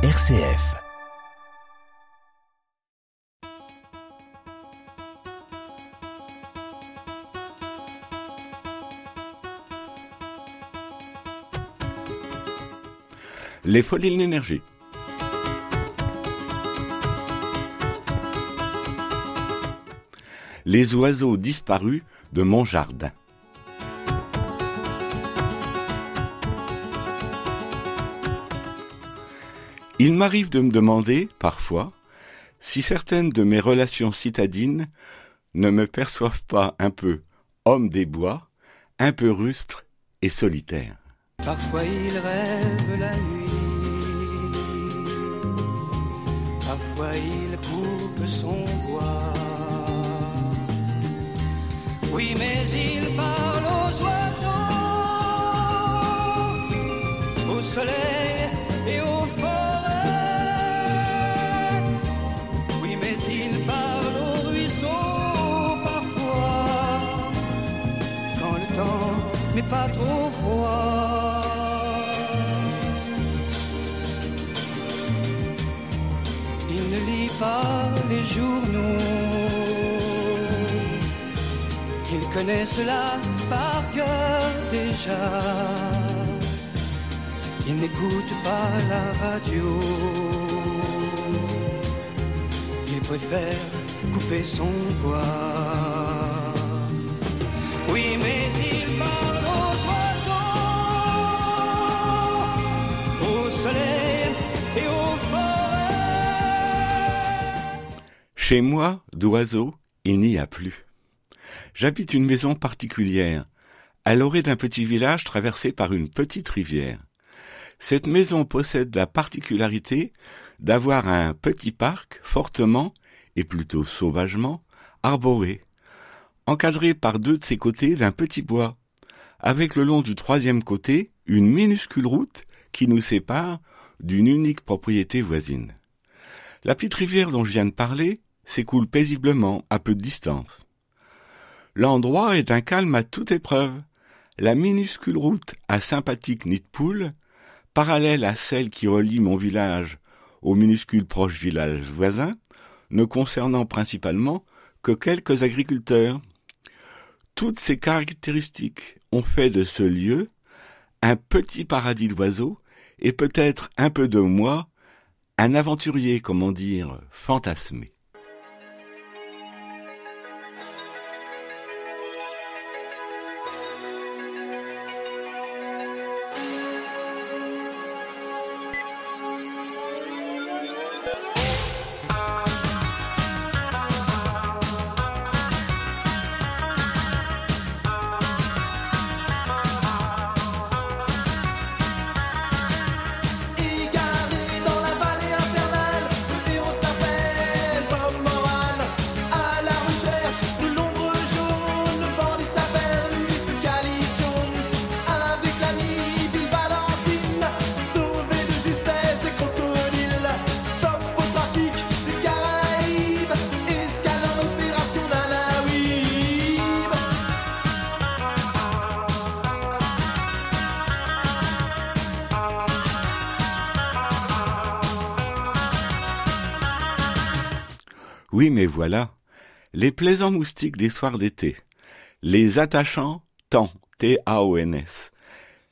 RCF. Les folies de l'énergie. Les oiseaux disparus de mon jardin. Il m'arrive de me demander, parfois, si certaines de mes relations citadines ne me perçoivent pas un peu homme des bois, un peu rustre et solitaire. Parfois il rêve la nuit, parfois il coupe son bois. Oui, mais il parle aux oiseaux, au soleil pas trop froid. Il ne lit pas les journaux. Il connaît cela par cœur déjà. Il n'écoute pas la radio. Il préfère couper son bois. Oui, mais Chez moi, d'oiseaux, il n'y a plus. J'habite une maison particulière, à l'orée d'un petit village traversé par une petite rivière. Cette maison possède la particularité d'avoir un petit parc fortement, et plutôt sauvagement, arboré, encadré par deux de ses côtés d'un petit bois, avec le long du troisième côté une minuscule route qui nous sépare d'une unique propriété voisine. La petite rivière dont je viens de parler s'écoule paisiblement à peu de distance. L'endroit est un calme à toute épreuve. La minuscule route à sympathique nid poule, parallèle à celle qui relie mon village au minuscule proche village voisin, ne concernant principalement que quelques agriculteurs. Toutes ces caractéristiques ont fait de ce lieu un petit paradis d'oiseaux et peut-être un peu de moi, un aventurier, comment dire, fantasmé. Oui, mais voilà, les plaisants moustiques des soirs d'été, les attachants temps, T-A-O-N-S,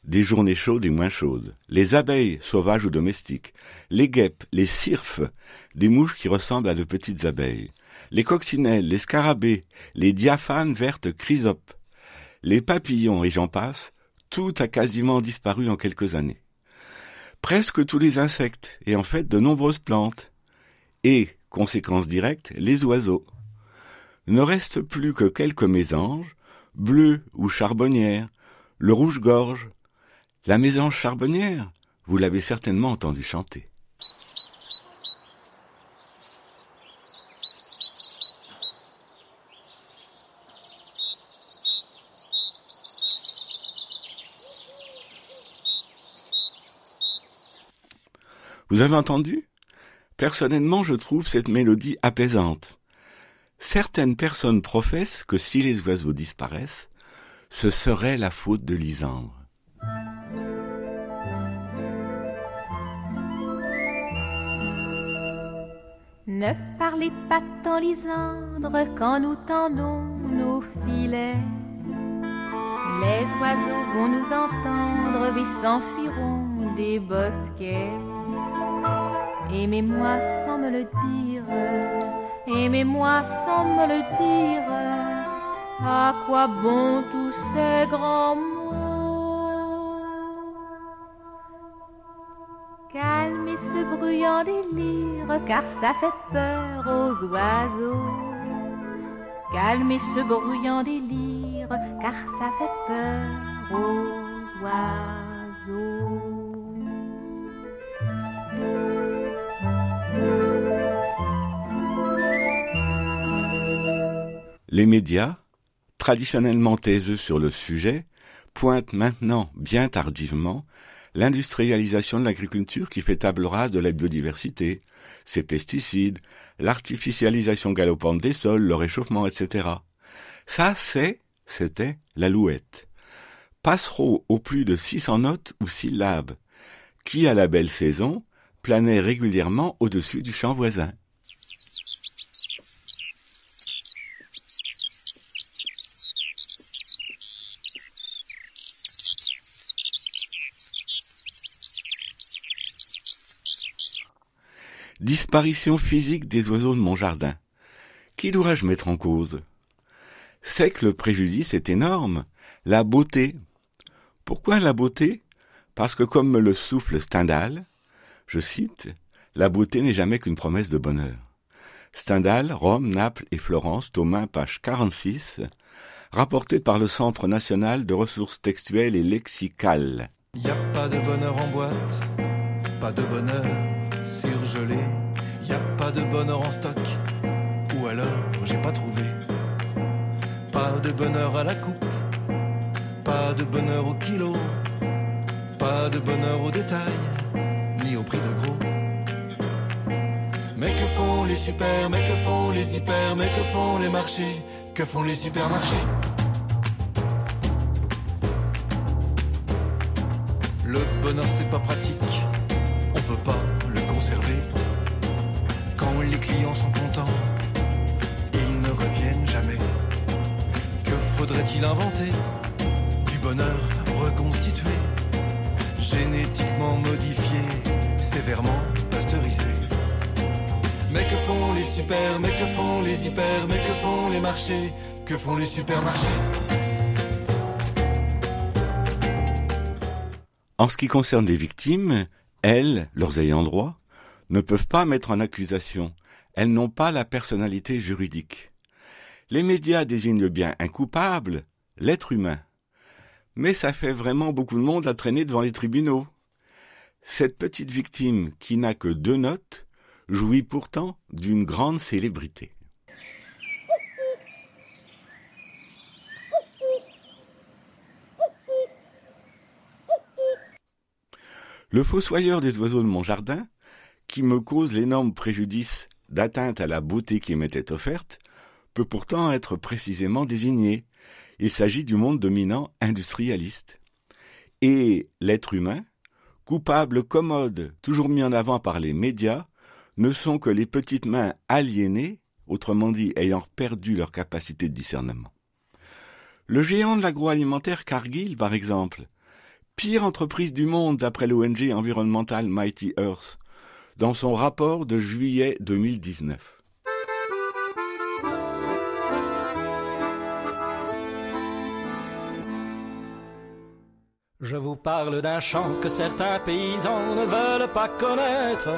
des journées chaudes et moins chaudes, les abeilles, sauvages ou domestiques, les guêpes, les cirfes, des mouches qui ressemblent à de petites abeilles, les coccinelles, les scarabées, les diaphanes vertes chrysopes, les papillons et j'en passe, tout a quasiment disparu en quelques années. Presque tous les insectes et en fait de nombreuses plantes. Et, conséquence directe, les oiseaux. Ne reste plus que quelques mésanges, bleus ou charbonnières, le rouge-gorge. La mésange charbonnière, vous l'avez certainement entendu chanter. Vous avez entendu? Personnellement, je trouve cette mélodie apaisante. Certaines personnes professent que si les oiseaux disparaissent, ce serait la faute de Lysandre. Ne parlez pas tant, Lisandre, quand nous tendons nos filets. Les oiseaux vont nous entendre et s'enfuiront des bosquets. Aimez-moi sans me le dire, aimez-moi sans me le dire. À quoi bon tous ces grands mots? Calmez ce bruyant délire, car ça fait peur aux oiseaux. Calmez ce bruyant délire, car ça fait peur aux oiseaux. Les médias, traditionnellement taiseux sur le sujet, pointent maintenant, bien tardivement, l'industrialisation de l'agriculture qui fait table rase de la biodiversité, ses pesticides, l'artificialisation galopante des sols, le réchauffement, etc. Ça, c'est, c'était l'alouette. Passereau aux plus de 600 notes ou syllabes, qui, à la belle saison, planait régulièrement au-dessus du champ voisin? Disparition physique des oiseaux de mon jardin. Qui dois-je mettre en cause? C'est que le préjudice est énorme. La beauté. Pourquoi la beauté? Parce que comme me le souffle Stendhal, je cite, La beauté n'est jamais qu'une promesse de bonheur. Stendhal, Rome, Naples et Florence, Thomas, page 46, rapporté par le Centre national de ressources textuelles et lexicales. Pas de bonheur surgelé. Y a pas de bonheur en stock, ou alors j'ai pas trouvé. Pas de bonheur à la coupe, pas de bonheur au kilo, pas de bonheur au détail, ni au prix de gros. Mais que font les super, mais que font les hyper, mais que font les marchés, que font les supermarchés? Le bonheur c'est pas pratique, faudrait-il inventer Du bonheur reconstitué, génétiquement modifié, sévèrement pasteurisé? Mais que font les super, mais que font les hyper, mais que font les marchés, que font les supermarchés? En ce qui concerne les victimes, elles, leurs ayants droit, ne peuvent pas mettre en accusation. Elles n'ont pas la personnalité juridique. Les médias désignent bien un coupable, l'être humain. Mais ça fait vraiment beaucoup de monde à traîner devant les tribunaux. Cette petite victime, qui n'a que deux notes, jouit pourtant d'une grande célébrité. Le fossoyeur des oiseaux de mon jardin, qui me cause l'énorme préjudice d'atteinte à la beauté qui m'était offerte, peut pourtant être précisément désigné. Il s'agit du monde dominant industrialiste. Et l'être humain, coupable commode, toujours mis en avant par les médias, ne sont que les petites mains aliénées, autrement dit ayant perdu leur capacité de discernement. Le géant de l'agroalimentaire Cargill, par exemple, pire entreprise du monde d'après l'ONG environnementale Mighty Earth, dans son rapport de juillet 2019. Je vous parle d'un chant que certains paysans ne veulent pas connaître.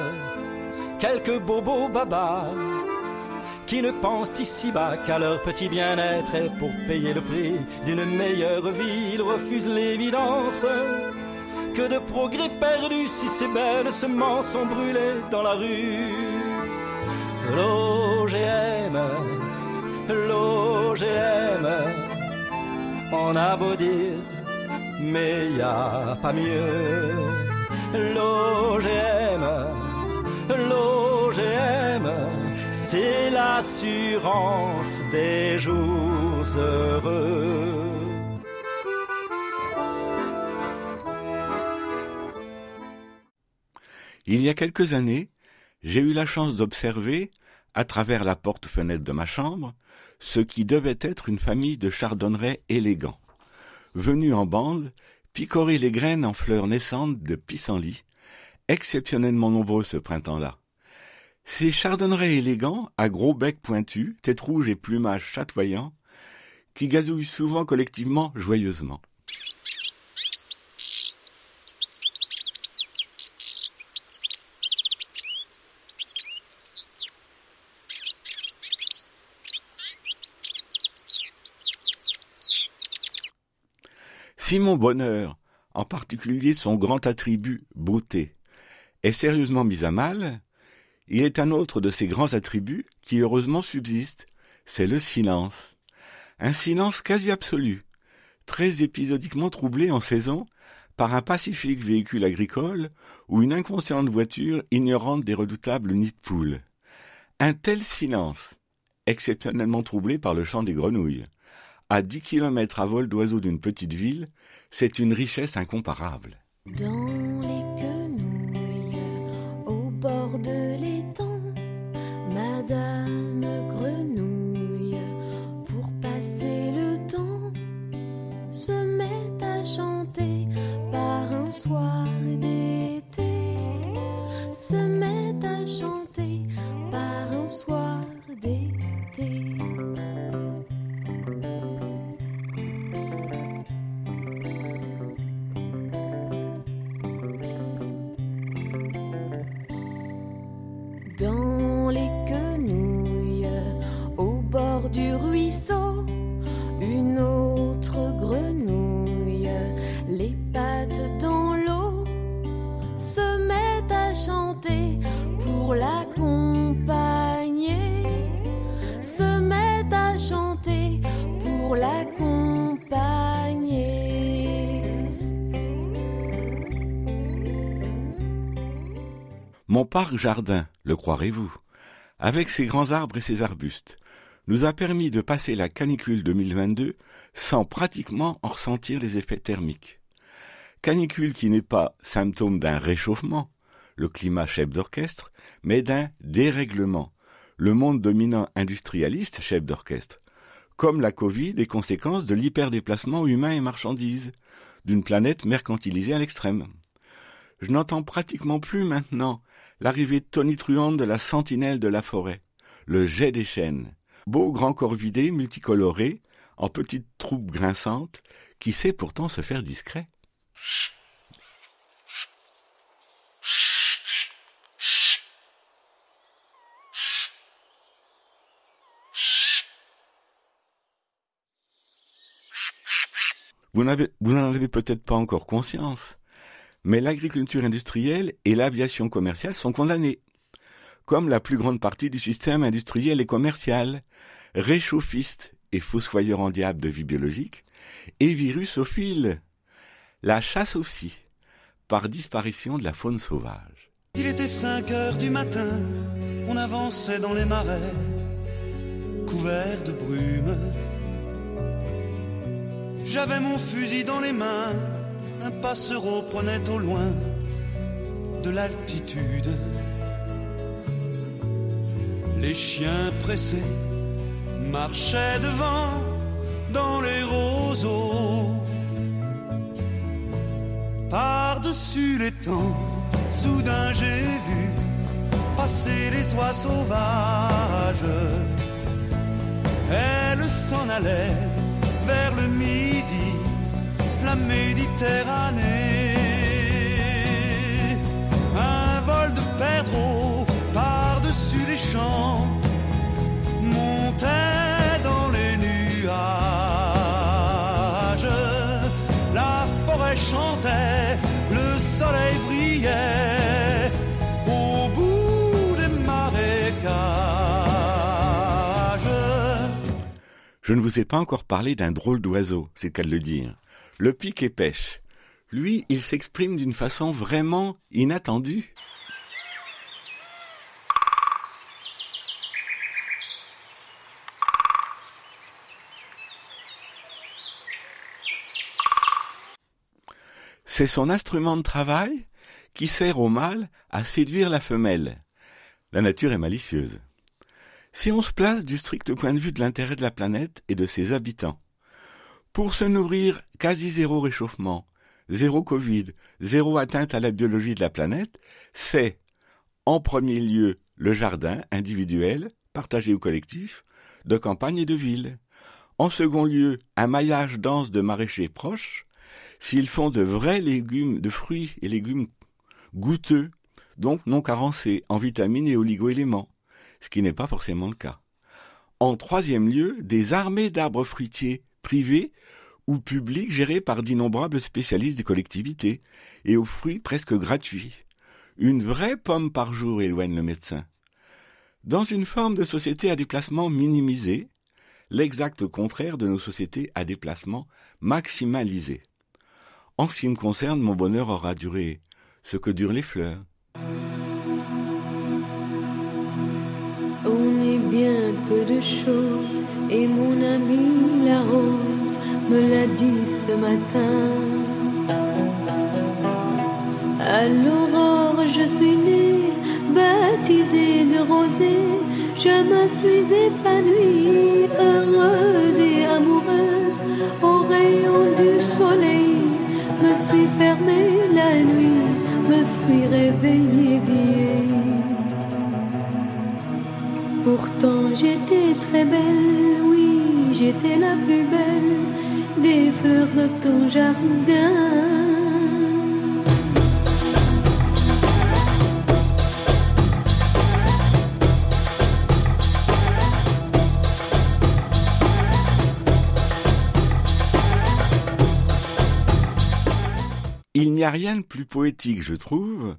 Quelques bobos babas qui ne pensent ici-bas qu'à leur petit bien-être et pour payer le prix d'une meilleure vie, ils refusent l'évidence que de progrès perdus si ces belles semences sont brûlées dans la rue. L'OGM, l'OGM, on a beau dire, mais y a pas mieux. L'OGM, l'OGM, c'est l'assurance des jours heureux. Il y a quelques années, j'ai eu la chance d'observer, à travers la porte-fenêtre de ma chambre, ce qui devait être une famille de chardonnerets élégants, venus en bande picorer les graines en fleurs naissantes de pissenlit, exceptionnellement nombreux ce printemps-là. Ces chardonnerets élégants, à gros bec pointu, tête rouge et plumage chatoyant, qui gazouillent souvent collectivement joyeusement. Si mon bonheur, en particulier son grand attribut beauté, est sérieusement mis à mal, il est un autre de ces grands attributs qui heureusement subsiste, c'est le silence. Un silence quasi absolu, très épisodiquement troublé en saison par un pacifique véhicule agricole ou une inconsciente voiture ignorante des redoutables nids de poules. Un tel silence, exceptionnellement troublé par le chant des grenouilles, à dix kilomètres à vol d'oiseau d'une petite ville, c'est une richesse incomparable. Mon parc-jardin, le croirez-vous, avec ses grands arbres et ses arbustes, nous a permis de passer la canicule 2022 sans pratiquement en ressentir les effets thermiques. Canicule qui n'est pas symptôme d'un réchauffement, le climat chef d'orchestre, mais d'un dérèglement, le monde dominant industrialiste chef d'orchestre, comme la Covid et conséquence de l'hyperdéplacement humain et marchandises, d'une planète mercantilisée à l'extrême. Je n'entends pratiquement plus maintenant l'arrivée tonitruante de la sentinelle de la forêt, le jet des chênes, beau grand corvidé multicoloré, en petites troupes grinçantes, qui sait pourtant se faire discret. Vous n'en avez peut-être pas encore conscience, mais l'agriculture industrielle et l'aviation commerciale sont condamnées, comme la plus grande partie du système industriel et commercial, réchauffiste et fossoyeur en diable de vie biologique, et virusophile. La chasse aussi, par disparition de la faune sauvage. Il était 5 heures du matin, on avançait dans les marais, couverts de brume. J'avais mon fusil dans les mains, un passereau prenait au loin de l'altitude. Les chiens pressés marchaient devant dans les roseaux. Par-dessus les temps, soudain j'ai vu passer les oies sauvages. Elles s'en allaient vers le midi, la Méditerranée. Un vol de perdreaux par-dessus les champs montait dans les nuages. La forêt chantait, le soleil brillait au bout des marécages. Je ne vous ai pas encore parlé d'un drôle d'oiseau, c'est le cas de le dire. Le pic et pêche. Lui, il s'exprime d'une façon vraiment inattendue. C'est son instrument de travail qui sert au mâle à séduire la femelle. La nature est malicieuse. Si on se place du strict point de vue de l'intérêt de la planète et de ses habitants, pour se nourrir quasi zéro réchauffement, zéro Covid, zéro atteinte à la biologie de la planète, c'est, en premier lieu, le jardin individuel, partagé ou collectif, de campagne et de ville. En second lieu, un maillage dense de maraîchers proches, s'ils font de vrais légumes, de fruits et légumes goûteux, donc non carencés en vitamines et oligoéléments, ce qui n'est pas forcément le cas. En troisième lieu, des armées d'arbres fruitiers privés ou publics gérés par d'innombrables spécialistes des collectivités et aux fruits presque gratuits. Une vraie pomme par jour éloigne le médecin. Dans une forme de société à déplacement minimisé, l'exact contraire de nos sociétés à déplacement maximalisé. En ce qui me concerne, mon bonheur aura duré ce que durent les fleurs. Bien peu de choses et mon ami la rose me l'a dit ce matin. À l'aurore, je suis née, baptisée de rosée. Je me suis épanouie, heureuse et amoureuse. Au rayon du soleil, me suis fermée la nuit, me suis réveillée vieille. Pourtant j'étais très belle, oui, j'étais la plus belle des fleurs de ton jardin. Il n'y a rien de plus poétique, je trouve,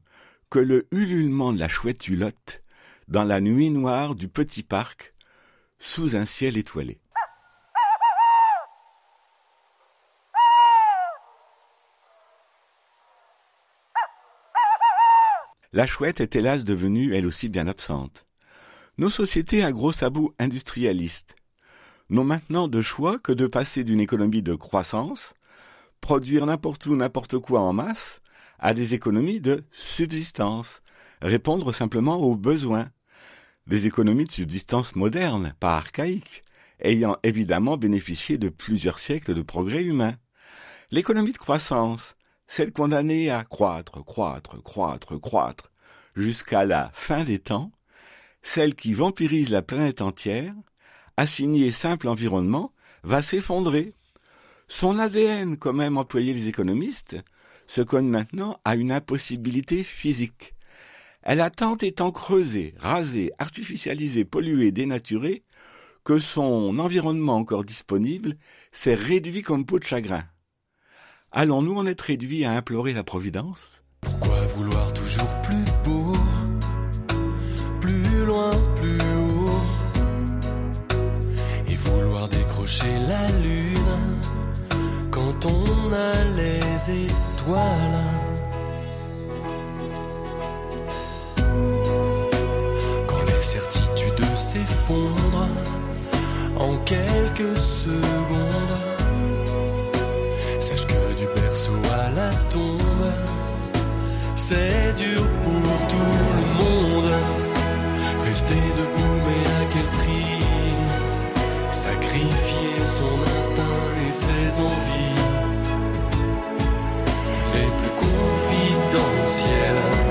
que le ululement de la chouette hulotte dans la nuit noire du petit parc, sous un ciel étoilé. La chouette est hélas devenue elle aussi bien absente. Nos sociétés à gros sabots industrialistes n'ont maintenant de choix que de passer d'une économie de croissance, produire n'importe où n'importe quoi en masse, à des économies de subsistance, répondre simplement aux besoins. Des économies de subsistance modernes, pas archaïques, ayant évidemment bénéficié de plusieurs siècles de progrès humains. L'économie de croissance, celle condamnée à croître, croître, croître, croître, jusqu'à la fin des temps, celle qui vampirise la planète entière, assignée simple environnement, va s'effondrer. Son ADN, quand même employé les économistes, se cogne maintenant à une impossibilité physique. Elle a tant étant creusée, rasée, artificialisée, polluée, dénaturée, que son environnement encore disponible s'est réduit comme peau de chagrin. Allons-nous en être réduits à implorer la Providence? Pourquoi vouloir toujours plus beau? Plus loin, plus haut. Et vouloir décrocher la lune Quand on a les étoiles Certitudes s'effondrent En quelques secondes Sache que du berceau à la tombe, c'est dur pour tout le monde. Rester debout, mais à quel prix? Sacrifier son instinct et ses envies les plus confidentielles.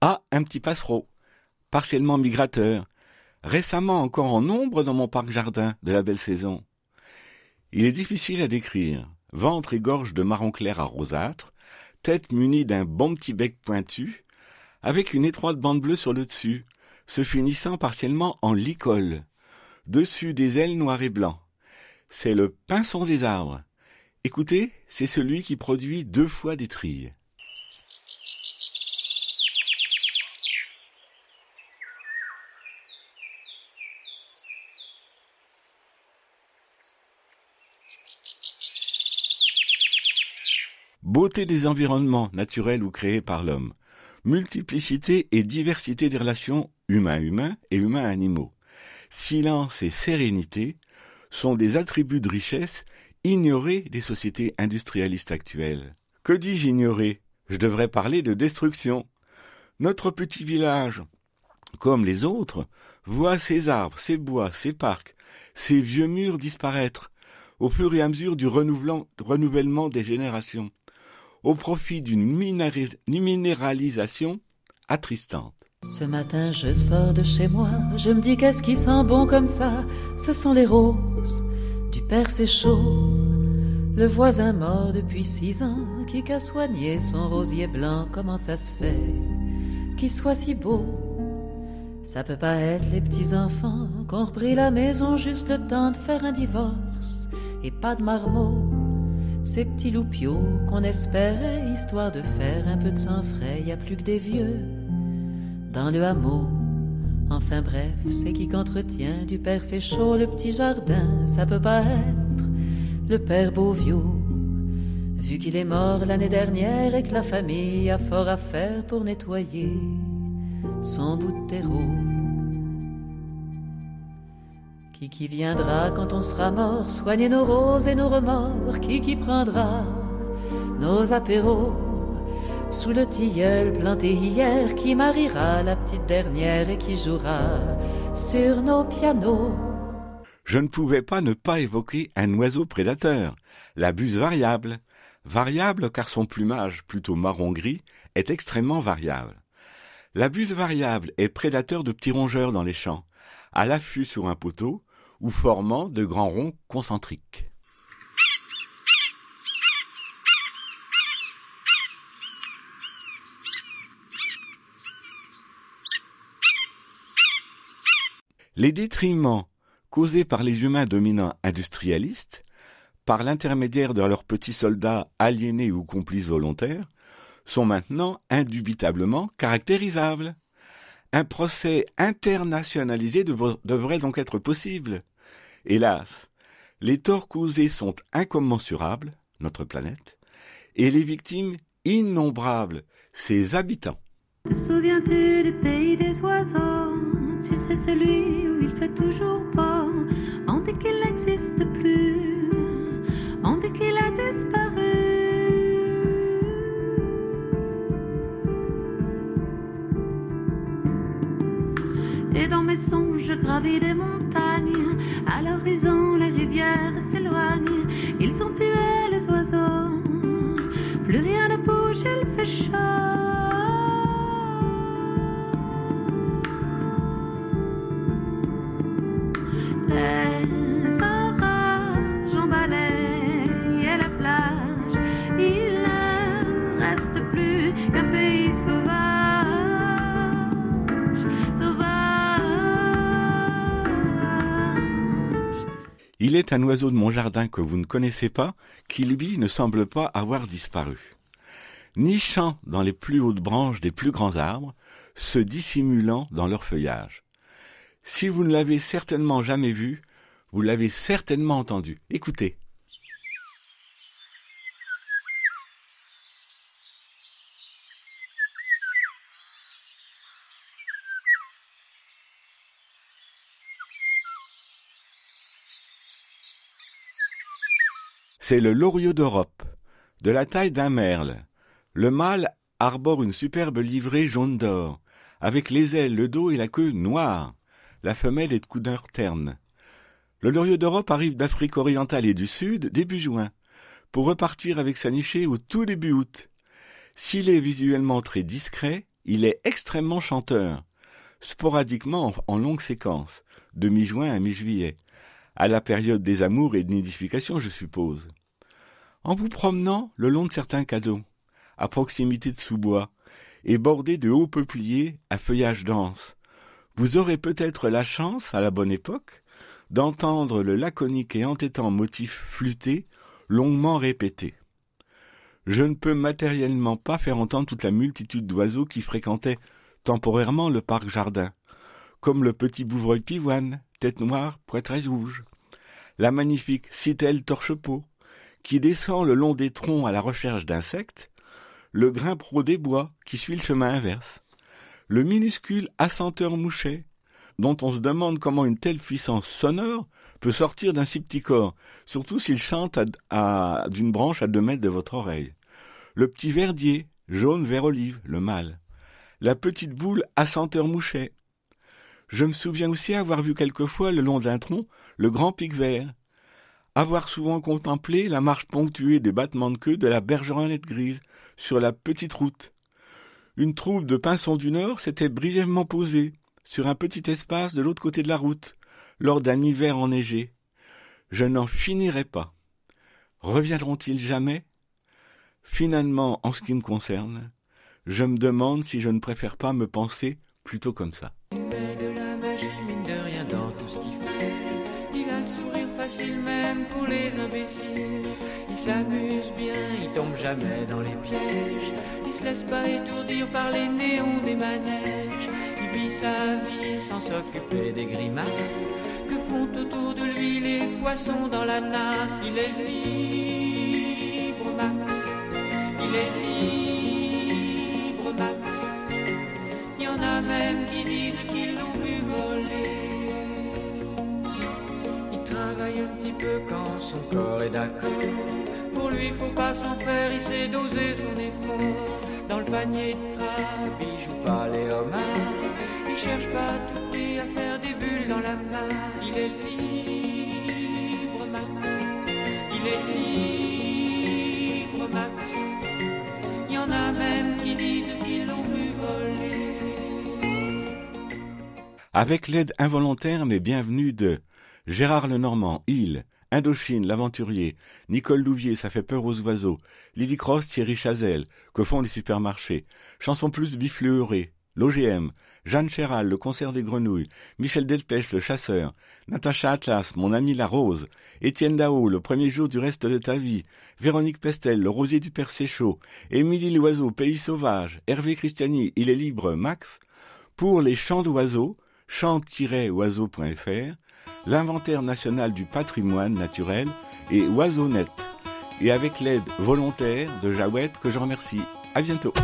Ah, un petit passereau, partiellement migrateur, récemment encore en nombre dans mon parc jardin de la belle saison. Il est difficile à décrire. Ventre et gorge de marron clair à rosâtre, tête munie d'un bon petit bec pointu, avec une étroite bande bleue sur le dessus, se finissant partiellement en licol. Dessus des ailes noires et blancs. C'est le pinson des arbres. Écoutez, c'est celui qui produit deux fois des trilles. Beauté des environnements naturels ou créés par l'homme. Multiplicité et diversité des relations humains-humains et humains-animaux. Silence et sérénité sont des attributs de richesse ignorés des sociétés industrialistes actuelles. Que dis-je ignorer Je devrais parler de destruction. Notre petit village, comme les autres, voit ses arbres, ses bois, ses parcs, ses vieux murs disparaître au fur et à mesure du renouvellement des générations, au profit d'une minéralisation attristante. Ce matin, je sors de chez moi, je me dis qu'est-ce qui sent bon comme ça? Ce sont les roses du père c'est chaud. Le voisin mort depuis six ans, qui qu'a soigné son rosier blanc, comment ça se fait qu'il soit si beau? Ça peut pas être les petits enfants qu'on repris la maison juste le temps de faire un divorce et pas de marmots. Ces petits loupiaux qu'on espérait, histoire de faire un peu de sang frais, y a plus que des vieux dans le hameau. Enfin bref, c'est qui qu'entretient du père c'est le petit jardin, ça peut pas être le père Beauviau. Vu qu'il est mort l'année dernière et que la famille a fort à faire pour nettoyer son bout de terreau. Qui qui viendra quand on sera mort, soigner nos roses et nos remords, qui qui prendra nos apéros sous le tilleul planté hier, qui mariera la petite dernière et qui jouera sur nos pianos? Je ne pouvais pas ne pas évoquer un oiseau prédateur, la buse variable. Variable car son plumage, plutôt marron-gris, est extrêmement variable. La buse variable est prédateur de petits rongeurs dans les champs, à l'affût sur un poteau ou formant de grands ronds concentriques. Les détriments causés par les humains dominants industrialistes, par l'intermédiaire de leurs petits soldats aliénés ou complices volontaires, sont maintenant indubitablement caractérisables. Un procès internationalisé devrait donc être possible. Hélas, les torts causés sont incommensurables, notre planète, et les victimes innombrables, ses habitants. Te souviens-tu du pays des oiseaux? Dans mes songes, je gravis des montagnes. À l'horizon, les rivières s'éloignent. Ils sont tués, les oiseaux. Plus rien ne bouge, il fait chaud. Un oiseau de mon jardin que vous ne connaissez pas, qui lui ne semble pas avoir disparu. Nichant dans les plus hautes branches des plus grands arbres, se dissimulant dans leur feuillage. Si vous ne l'avez certainement jamais vu, vous l'avez certainement entendu. Écoutez. C'est le loriot d'Europe, de la taille d'un merle. Le mâle arbore une superbe livrée jaune d'or, avec les ailes, le dos et la queue noirs. La femelle est de couleur terne. Le loriot d'Europe arrive d'Afrique orientale et du Sud début juin, pour repartir avec sa nichée au tout début août. S'il est visuellement très discret, il est extrêmement chanteur, sporadiquement en, en longue séquence, de mi-juin à mi-juillet, à la période des amours et de nidification, je suppose. En vous promenant le long de certains cadeaux, à proximité de sous-bois, et bordés de hauts peupliers à feuillage dense, vous aurez peut-être la chance, à la bonne époque, d'entendre le laconique et entêtant motif flûté longuement répété. Je ne peux matériellement pas faire entendre toute la multitude d'oiseaux qui fréquentaient temporairement le parc jardin, comme le petit bouvreuil pivoine, tête noire, poitrine rouge, la magnifique citelle torche-peau, qui descend le long des troncs à la recherche d'insectes, le grimpero des bois qui suit le chemin inverse, le minuscule assenteur mouchet, dont on se demande comment une telle puissance sonore peut sortir d'un si petit corps, surtout s'il chante à, à- d'une branche à deux mètres de votre oreille. Le petit verdier, jaune vert olive, le mâle. La petite boule assenteur mouchet. Je me souviens aussi avoir vu quelquefois le long d'un tronc le grand pic vert. Avoir souvent contemplé la marche ponctuée des battements de queue de la bergeronnette grise sur la petite route. Une troupe de pinsons du Nord s'était brièvement posée sur un petit espace de l'autre côté de la route lors d'un hiver enneigé. Je n'en finirai pas. Reviendront-ils jamais? Finalement, en ce qui me concerne, je me demande si je ne préfère pas me penser plutôt comme ça. Les imbéciles. Il s'amuse bien, il tombe jamais dans les pièges. Il se laisse pas étourdir par les néons des manèges. Il vit sa vie sans s'occuper des grimaces que font autour de lui les poissons dans la nasse. Il est libre, Max. Il est libre, Max. Il y en a même qui disent quand son corps est d'accord. Pour lui, faut pas s'en faire, il sait doser son effort. Dans le panier de crabe, il joue pas les homards. Il cherche pas à tout prix à faire des bulles dans la main. Il est libre, Max. Il est libre, Max. Il y en a même qui disent qu'ils l'ont vu voler. Avec l'aide involontaire mais bienvenue de Gérard Lenormand, Il, Indochine, l'aventurier, Nicole Louvier, ça fait peur aux oiseaux, Lily Cross, Thierry Chazelle, que font les supermarchés, Chanson Plus Bifleuré, l'OGM, Jeanne Chéral, le concert des grenouilles, Michel Delpech, le chasseur, Natacha Atlas, mon ami la rose, Étienne Dao, le premier jour du reste de ta vie, Véronique Pestel, le rosier du Père Séchaud, Émilie Loiseau, Pays Sauvage, Hervé Christiani, Il est libre, Max, pour les chants d'oiseaux, chant-oiseau.fr, l'inventaire national du patrimoine naturel et Oiseaunet. Et avec l'aide volontaire de Jawed que je remercie. À bientôt.